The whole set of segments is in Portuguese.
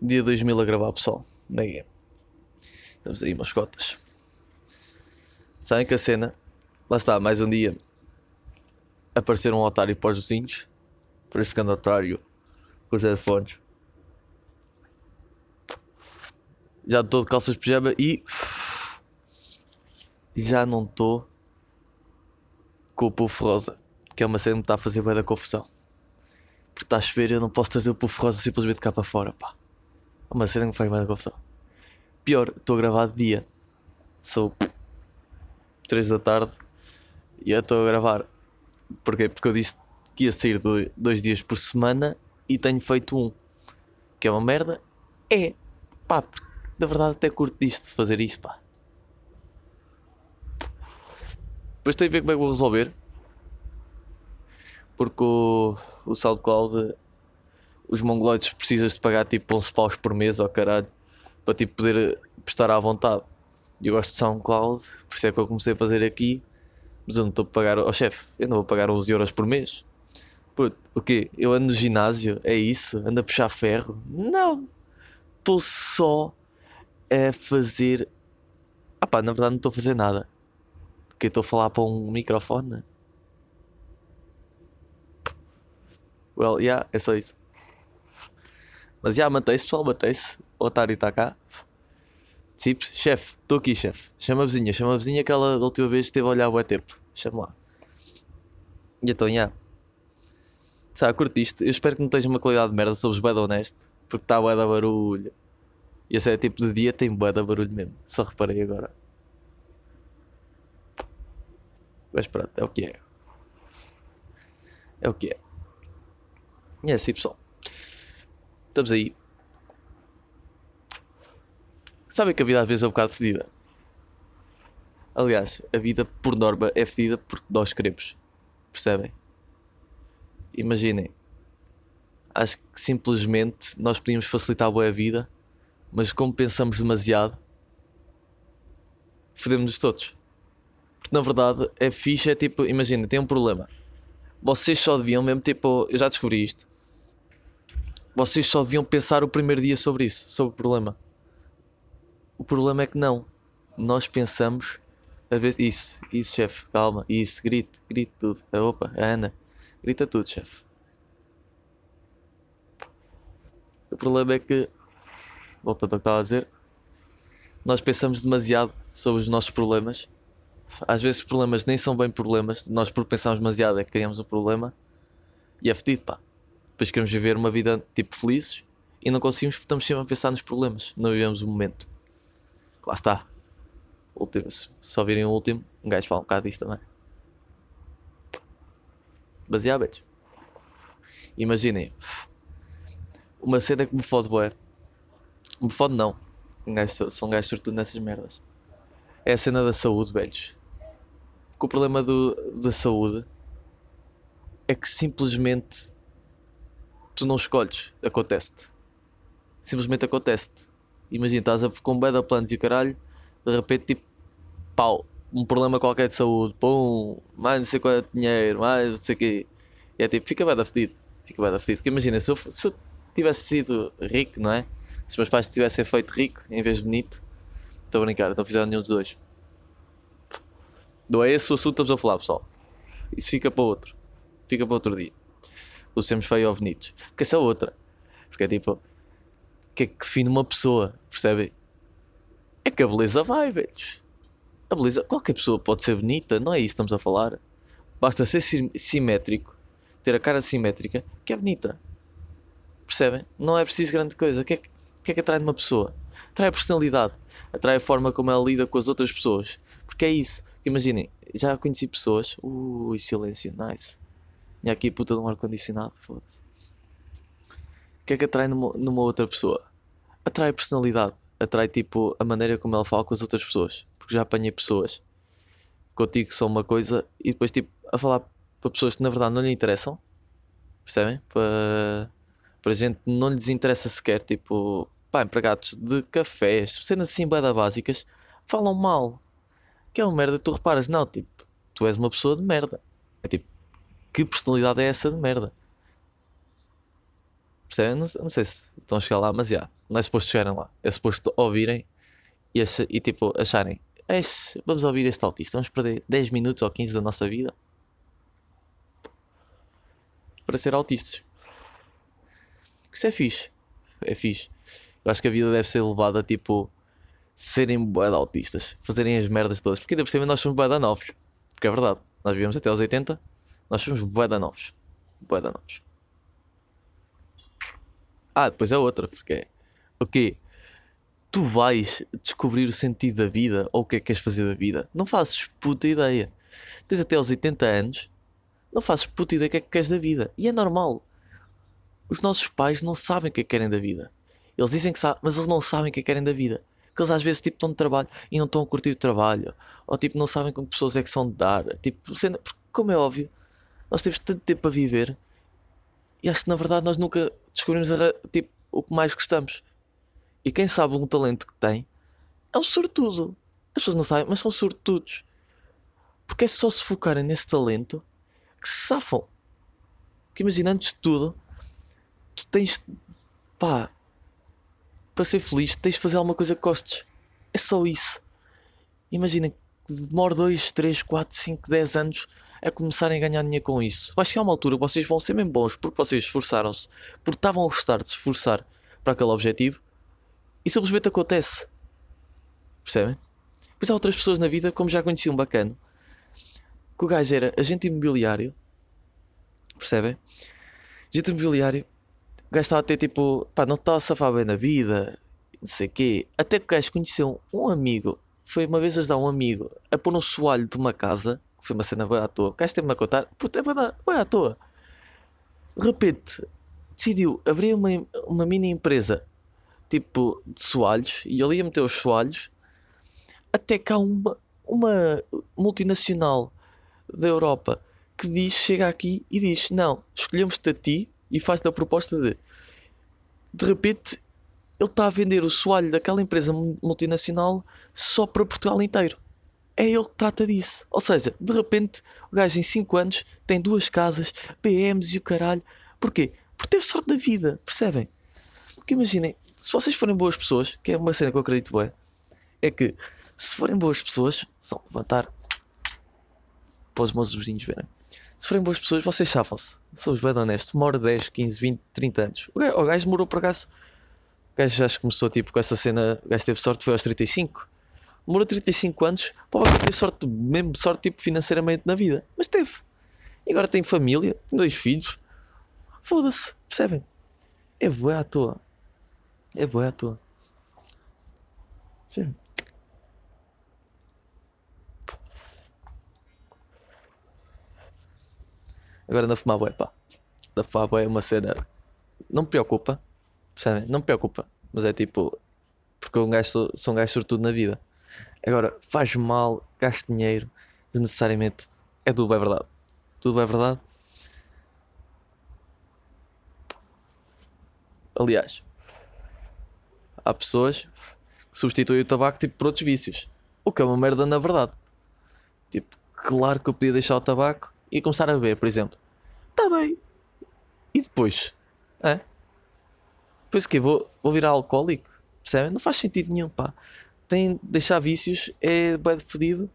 dia 2000 a gravar pessoal. Mega. Estamos aí, mascotas. Sabem que a cena. Lá está, mais um dia. Aparecer um otário para os vizinhos. Por esse grande otário. Com os headphones. Já estou de calças de pijama e. Já não estou. Com o puff rosa. Que é uma cena que me está a fazer bem da confusão. Porque está a chover e eu não posso trazer o puff rosa simplesmente cá para fora, pá. Uma cena que me faz da confusão. Pior, estou a gravar de dia. Sou 3 da tarde e eu estou a gravar. Porquê? Porque eu disse que ia sair do- dois dias por semana e tenho feito um. Que é uma merda. É. Pá, na verdade até curto disto, fazer isto, pá. Depois tenho a ver como é que vou resolver. Porque o, o SoundCloud, os mongoloides precisas de pagar tipo 11 paus por mês, ou caralho, para tipo poder prestar à vontade. Eu gosto de SoundCloud, por isso é que eu comecei a fazer aqui. Mas eu não estou a pagar ao chefe, eu não vou pagar 11 euros por mês. Puto, o quê? Eu ando no ginásio? É isso? Ando a puxar ferro? Não! Estou só a fazer. Ah pá, na verdade não estou a fazer nada. Porque estou a falar para um microfone. Well, yeah, é só isso. Mas já, mantém-se, pessoal, mantém-se. O otário está cá. Tips, chefe, estou aqui, chefe. Chama a vizinha, chama a vizinha que ela da última vez esteve a olhar o tempo. Chama lá. E então, já. Sabe, curtiste? Eu espero que não tenha uma qualidade de merda, sou bué de honesto. Porque está bué da barulho. E esse é tipo de dia, tem bué da barulho mesmo. Só reparei agora. Mas pronto, é o que é. É o que é. E é assim, pessoal. Estamos aí. Sabem que a vida às vezes é um bocado fedida. Aliás, a vida por norma é fedida porque nós queremos. Percebem? Imaginem. Acho que simplesmente nós podíamos facilitar a boa vida, mas como pensamos demasiado, fodemos-nos todos. Porque na verdade é fixe, é tipo, imagina, tem um problema. Vocês só deviam mesmo, tipo, eu já descobri isto. Vocês só deviam pensar o primeiro dia sobre isso, sobre o problema. O problema é que não. Nós pensamos a ver isso, isso, chefe, calma, isso, grite, grite tudo. Ah, Opa, a Ana, grita tudo, chefe. O problema é que, voltando ao que estava a dizer, nós pensamos demasiado sobre os nossos problemas. Às vezes os problemas nem são bem problemas, nós por pensarmos demasiado é que criamos um problema e é fedido, pá. Depois queremos viver uma vida tipo felizes e não conseguimos porque estamos sempre a pensar nos problemas, não vivemos o momento. Lá está. Último, se só virem o último, um gajo fala um bocado disto também. Baseado, beijos. Imaginem, uma cena que me fode, bué. Me fode, não. Um gajo, são gajos sobretudo nessas merdas. É a cena da saúde, velhos. Porque o problema do, da saúde é que simplesmente tu não escolhes, acontece-te. Simplesmente acontece-te. Imagina, estás a, com beda planos e o caralho, de repente, tipo, pau, um problema qualquer de saúde, pum, mais não sei quanto é dinheiro, mais não sei o quê. E é tipo, fica da fedido. Fica da fedido. Porque imagina, se eu, se eu tivesse sido rico, não é? Se os meus pais tivessem feito rico em vez de bonito, estou a brincar, não fizeram nenhum dos dois. Não é esse o assunto que estamos a falar, pessoal. Isso fica para outro. Fica para outro dia. Os sermos feios ou bonitos. Porque essa é outra. Porque é tipo. O que é que define uma pessoa? Percebem? É que a beleza vai, velhos. A beleza. Qualquer pessoa pode ser bonita, não é isso que estamos a falar. Basta ser sim- simétrico, ter a cara simétrica, que é bonita. Percebem? Não é preciso grande coisa. O que é que, o que, é que atrai numa pessoa? Atrai a personalidade, atrai a forma como ela lida com as outras pessoas. Porque é isso. Imaginem, já conheci pessoas. Ui, silêncio, nice. E aqui puta de um ar-condicionado, foda-se. O que é que atrai numa, numa outra pessoa? Atrai personalidade, atrai tipo a maneira como ela fala com as outras pessoas. Porque já apanhei pessoas contigo que são uma coisa e depois tipo a falar para pessoas que na verdade não lhe interessam. Percebem? Para, para gente não lhes interessa sequer, tipo, pá, empregados de cafés, cenas assim bada básicas, falam mal. Que é uma merda, tu reparas, não, tipo, tu és uma pessoa de merda. É tipo, que personalidade é essa de merda? Percebem? Não, não sei se estão a chegar lá, mas já. Não é suposto chegarem lá. É suposto ouvirem e, ach- e tipo acharem. "Eish, vamos ouvir este autista. Vamos perder 10 minutos ou 15 da nossa vida para ser autistas. Isso é fixe. É fixe. Eu acho que a vida deve ser levada tipo serem de autistas, fazerem as merdas todas, porque ainda por cima nós somos de novos. Porque é verdade, nós vivemos até aos 80, nós somos bué de novos. Bué novos. Ah, depois é outra, porque é o quê? Tu vais descobrir o sentido da vida ou o que é que queres fazer da vida. Não fazes puta ideia. Tens até aos 80 anos, não fazes puta ideia o que é que queres da vida. E é normal. Os nossos pais não sabem o que é que querem da vida. Eles dizem que sabem, mas eles não sabem o que é que querem da vida. Que eles às vezes tipo, estão de trabalho e não estão a curtir o trabalho. Ou tipo, não sabem com que pessoas é que são de dar. Tipo, porque, como é óbvio, nós temos tanto tempo a viver e acho que na verdade nós nunca descobrimos tipo, o que mais gostamos. E quem sabe um talento que tem é um sortudo. As pessoas não sabem, mas são sortudos. Porque é só se focarem nesse talento que se safam. Porque imagina, antes de tudo, tu tens. pá. para ser feliz, tens de fazer alguma coisa que gostes. É só isso. Imaginem que demora 2, 3, 4, 5, 10 anos a começarem a ganhar dinheiro com isso. Vai chegar uma altura que vocês vão ser mesmo bons porque vocês esforçaram-se, porque estavam a gostar de se esforçar para aquele objetivo e simplesmente acontece. Percebem? Depois há outras pessoas na vida, como já conheci um bacana, que o gajo era agente imobiliário, percebem? Agente imobiliário, o gajo estava a ter tipo, pá, não estava a safar bem na vida, não sei o quê. Até que o gajo conheceu um amigo, foi uma vez ajudar um amigo a pôr um soalho de uma casa, foi uma cena bem à toa. O gajo teve-me a contar, puta, é bem bem à toa. De repente, decidiu abrir uma, uma mini empresa tipo de soalhos e ele ia meter os soalhos até há uma, uma multinacional da Europa que diz, chega aqui e diz, não, escolhemos-te a ti e faz-te a proposta de de repente ele está a vender o soalho daquela empresa mu- multinacional só para Portugal inteiro. É ele que trata disso. Ou seja, de repente o gajo em 5 anos tem duas casas, PMs e o caralho. Porquê? Porque teve sorte da vida, percebem? Porque imaginem, se vocês forem boas pessoas, que é uma cena que eu acredito bem, é que se forem boas pessoas, só levantar para os meus vizinhos verem. Se forem boas pessoas, vocês chafam-se. Sou-vos bem honesto. Demora 10, 15, 20, 30 anos. O gajo, o gajo demorou por acaso. O gajo já começou tipo com essa cena. O gajo teve sorte, foi aos 35. Demorou 35 anos. Pô, ter sorte, mesmo sorte tipo financeiramente na vida. Mas teve. E agora tem família, tem dois filhos. Foda-se, percebem? É boa à toa. É boa à toa. Sim. Agora na fumar bué, pá. Da fumar é uma cena. Não me preocupa. Percebem? Não me preocupa. Mas é tipo. Porque eu um gajo sou, sou um gajo sortudo na vida. Agora, faz mal, gasto dinheiro, desnecessariamente. É tudo bem verdade. Tudo bem verdade. Aliás, há pessoas que substituem o tabaco tipo, por outros vícios. O que é uma merda na verdade. Tipo, claro que eu podia deixar o tabaco e começar a beber, por exemplo. Está bem. E depois? É? Depois o quê? Vou, vou virar alcoólico? Percebem? Não faz sentido nenhum, pá. Tem de deixar vícios, é bem fodido.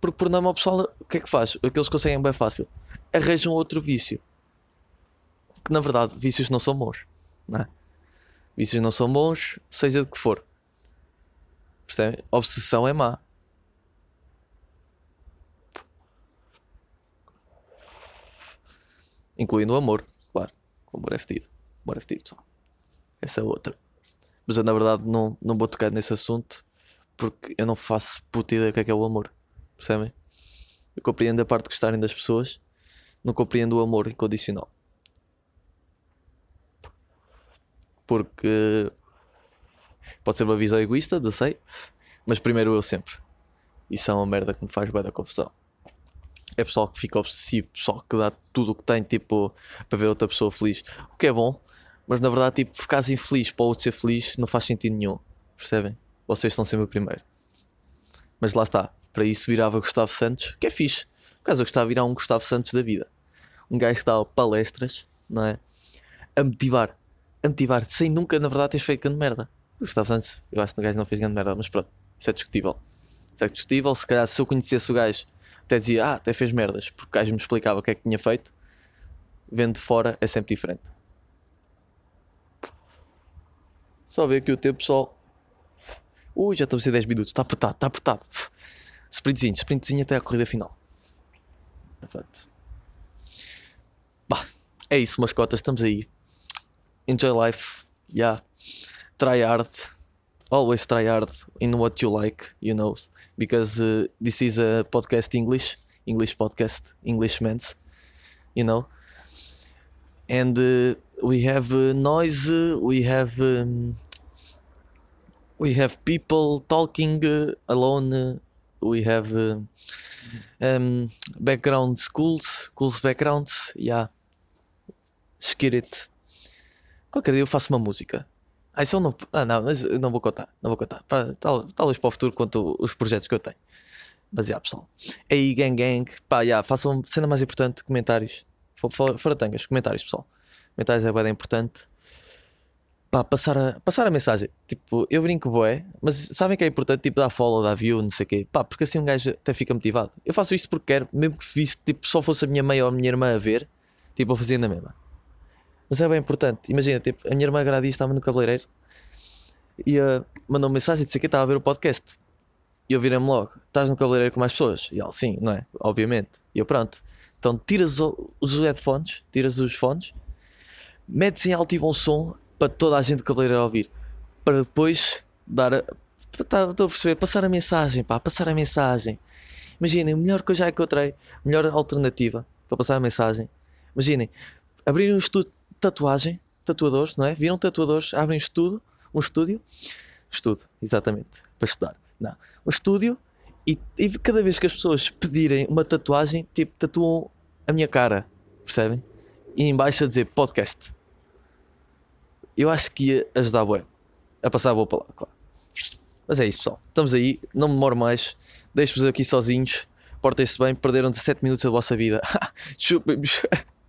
Porque por norma o pessoal, o que é que faz? Aqueles que conseguem bem fácil. Arranjam outro vício. Que na verdade, vícios não são bons. Não é? Vícios não são bons, seja de que for. Percebem? Obsessão é má. Incluindo o amor, claro. O amor é fedido. O amor é fedido, pessoal. Essa é outra. Mas eu na verdade não, não vou tocar nesse assunto porque eu não faço puta ideia do que é que é o amor. Percebem? Eu compreendo a parte de gostarem das pessoas, não compreendo o amor incondicional. Porque pode ser uma visão egoísta, eu sei, mas primeiro eu sempre. Isso é uma merda que me faz bem da confusão. É pessoal que fica obsessivo, pessoal que dá tudo o que tem, tipo, para ver outra pessoa feliz. O que é bom, mas na verdade, tipo, ficares infeliz para o outro ser feliz não faz sentido nenhum. Percebem? Vocês estão sempre o primeiro. Mas lá está. Para isso virava Gustavo Santos, que é fixe. Por gostava de virar um Gustavo Santos da vida. Um gajo que dá palestras, não é? A motivar. a motivar sem nunca, na verdade, teres feito grande merda. O Gustavo Santos, eu acho que o gajo não fez grande merda, mas pronto, isso é discutível. Isso é discutível. Se calhar, se eu conhecesse o gajo, até dizia, ah, até fez merdas, porque o gajo me explicava o que é que tinha feito. Vendo de fora é sempre diferente. Só ver aqui o tempo, pessoal. Ui, já estamos a ser 10 minutos. Está apertado, está apertado. Sprintzinho, sprintzinho até a corrida final. Bah, é isso, mascotas, estamos aí. Enjoy life. Yeah. Try hard. Always try hard in what you like, you know. Because uh, this is a podcast English. English podcast, English men's. You know. And uh, we have uh, noise, uh, we have. Um, we have people talking uh, alone. we have uh, um, background schools, schools backgrounds. Yeah. Skid. Qualquer dia eu faço uma música. Ah, isso eu não. Ah, não, não vou contar. Não vou contar. Para, tal, talvez para o futuro, quanto os projetos que eu tenho. Mas já, pessoal. Aí, gang, gang. Pá, já, façam cena mais importante: comentários. Fo- Fora, fora tangas, comentários, pessoal. Comentários é bem importante. Pá, passar a, passar a mensagem. Tipo, eu brinco, boé, mas sabem que é importante, tipo, dar follow, dar view, não sei o quê. Pá, porque assim um gajo até fica motivado. Eu faço isto porque quero, mesmo que visse, tipo, só fosse a minha mãe ou a minha irmã a ver, tipo, eu fazia na mesma. Mas é bem importante. Imagina, tipo, a minha irmã agrada isto, estava no cabeleireiro e uh, mandou uma mensagem sei que estava a ver o podcast. E eu virei-me logo: estás no cabeleireiro com mais pessoas? E ela, sim, não é? Obviamente. E eu, pronto. Então tiras os headphones, tiras os fones, metes em alto e bom som para toda a gente do cabeleireiro ouvir. Para depois dar a. tá- Estou a perceber, passar a mensagem, pá, passar a mensagem. Imaginem, o melhor que eu já encontrei, melhor alternativa para passar a mensagem. Imaginem, abrirem um estúdio de tatuagem, tatuadores, não é? Viram tatuadores, abrem um estudo, um estúdio, estudo, exatamente, para estudar. Não, um estúdio e, e cada vez que as pessoas pedirem uma tatuagem, tipo, tatuam a minha cara, percebem? E em baixo a dizer podcast. Eu acho que ia ajudar bué, a passar a boa palavra, claro. Mas é isso, pessoal. Estamos aí, não me demoro mais. Deixo-vos aqui sozinhos. Portem-se bem, perderam 17 minutos da vossa vida. Chupem-me.